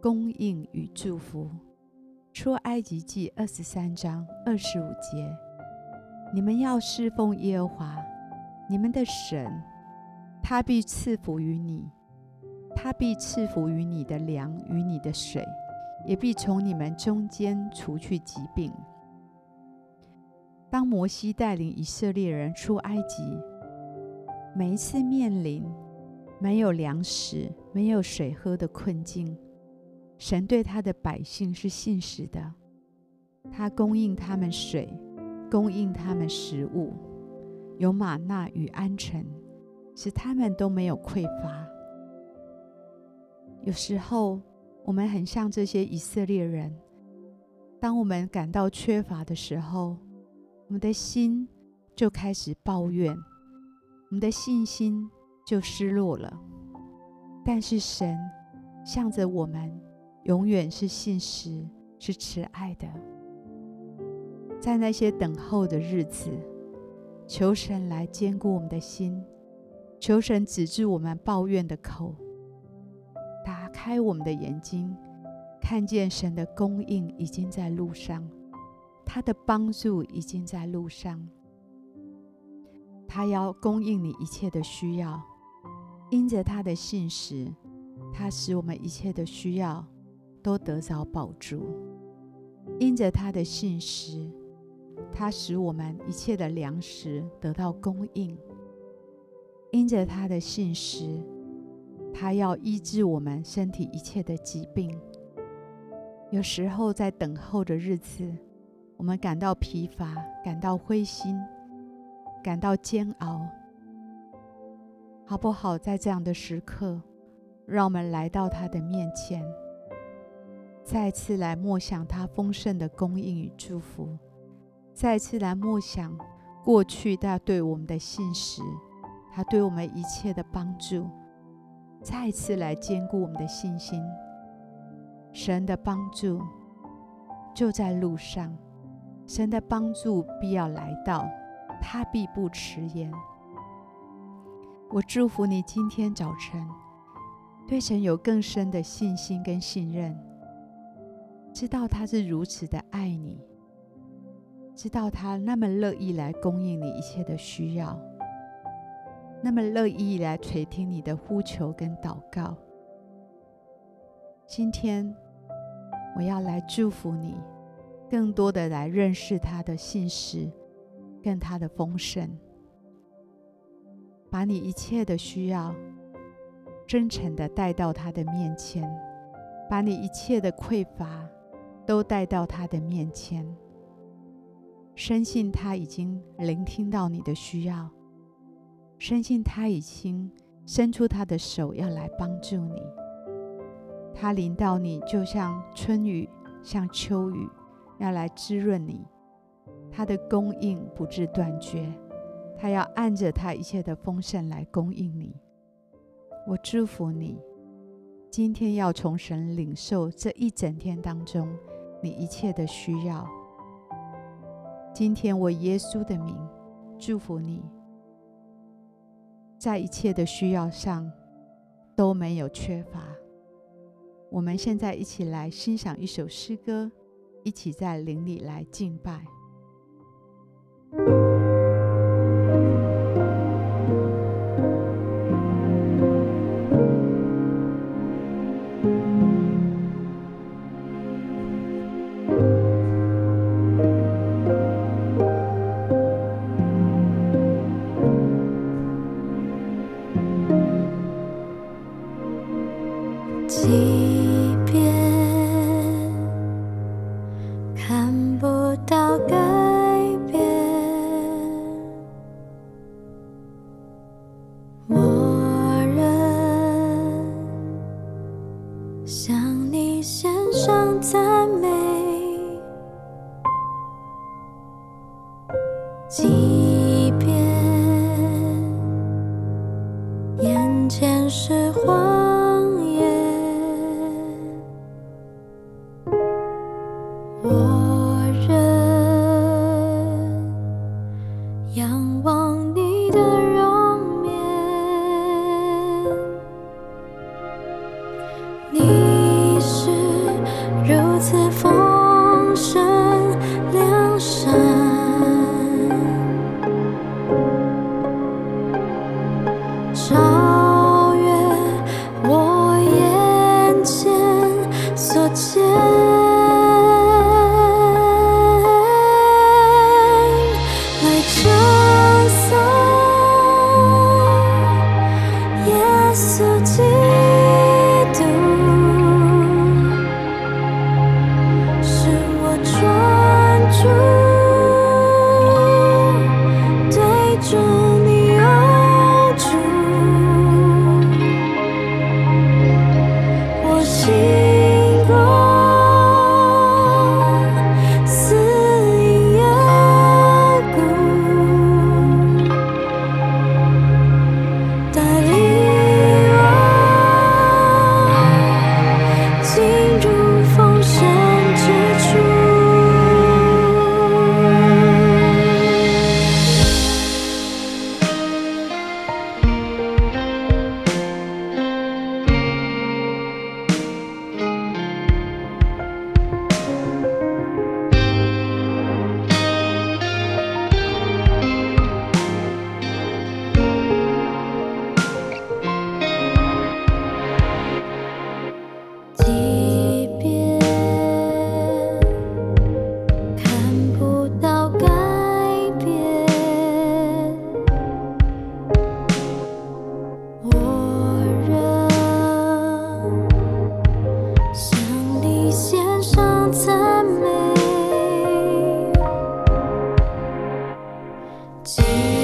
供应与祝福”。出埃及记二十三章二十五节：“你们要侍奉耶和华，你们的神，他必赐福于你，他必赐福于你的粮与你的水，也必从你们中间除去疾病。”当摩西带领以色列人出埃及，每一次面临没有粮食、没有水喝的困境，神对他的百姓是信实的，他供应他们水，供应他们食物，有玛纳与鹌鹑，使他们都没有匮乏。有时候，我们很像这些以色列人，当我们感到缺乏的时候，我们的心就开始抱怨，我们的信心。就失落了，但是神向着我们，永远是信实、是慈爱的。在那些等候的日子，求神来坚固我们的心，求神止住我们抱怨的口，打开我们的眼睛，看见神的供应已经在路上，他的帮助已经在路上，他要供应你一切的需要。因着他的信实，他使我们一切的需要都得着饱足；因着他的信实，他使我们一切的粮食得到供应；因着他的信实，他要医治我们身体一切的疾病。有时候在等候的日子，我们感到疲乏，感到灰心，感到煎熬。好不好？在这样的时刻，让我们来到他的面前，再次来默想他丰盛的供应与祝福，再次来默想过去他对我们的信实，他对我们一切的帮助，再次来坚固我们的信心。神的帮助就在路上，神的帮助必要来到，他必不迟延。我祝福你今天早晨对神有更深的信心跟信任，知道他是如此的爱你，知道他那么乐意来供应你一切的需要，那么乐意来垂听你的呼求跟祷告。今天我要来祝福你，更多的来认识他的信实跟他的丰盛。把你一切的需要真诚的带到他的面前，把你一切的匮乏都带到他的面前。深信他已经聆听到你的需要，深信他已经伸出他的手要来帮助你。他临到你，就像春雨，像秋雨，要来滋润你。他的供应不致断绝。他要按着他一切的丰盛来供应你。我祝福你，今天要从神领受这一整天当中你一切的需要。今天我耶稣的名祝福你，在一切的需要上都没有缺乏。我们现在一起来欣赏一首诗歌，一起在灵里来敬拜。to 记。忆